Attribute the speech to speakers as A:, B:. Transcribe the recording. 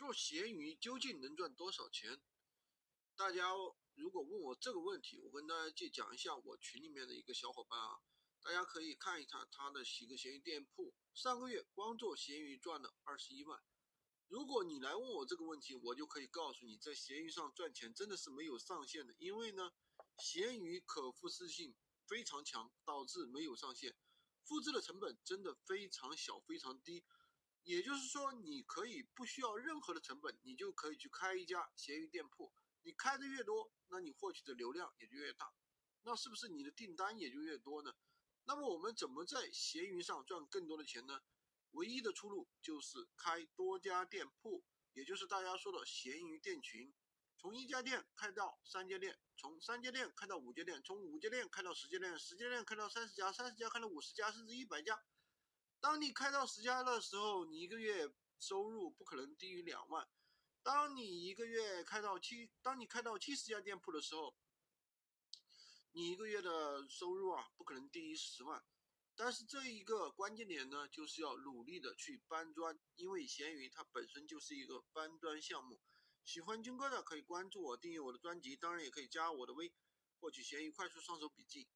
A: 做闲鱼究竟能赚多少钱？大家如果问我这个问题，我跟大家就讲一下我群里面的一个小伙伴啊，大家可以看一看他的几个闲鱼店铺，上个月光做闲鱼赚了二十一万。如果你来问我这个问题，我就可以告诉你，在闲鱼上赚钱真的是没有上限的，因为呢，闲鱼可复制性非常强，导致没有上限，复制的成本真的非常小，非常低。也就是说，你可以不需要任何的成本，你就可以去开一家闲鱼店铺。你开的越多，那你获取的流量也就越大，那是不是你的订单也就越多呢？那么我们怎么在闲鱼上赚更多的钱呢？唯一的出路就是开多家店铺，也就是大家说的闲鱼店群，从一家店开到三家店，从三家店开到五家店，从五家店开到十家店，十家店开到三十家，三十家开到五十家，甚至一百家。当你开到十家的时候，你一个月收入不可能低于两万。当你一个月开到七，当你开到七十家店铺的时候，你一个月的收入啊，不可能低于十万。但是这一个关键点呢，就是要努力的去搬砖，因为闲鱼它本身就是一个搬砖项目。喜欢军哥的可以关注我，订阅我的专辑，当然也可以加我的微，获取闲鱼快速上手笔记。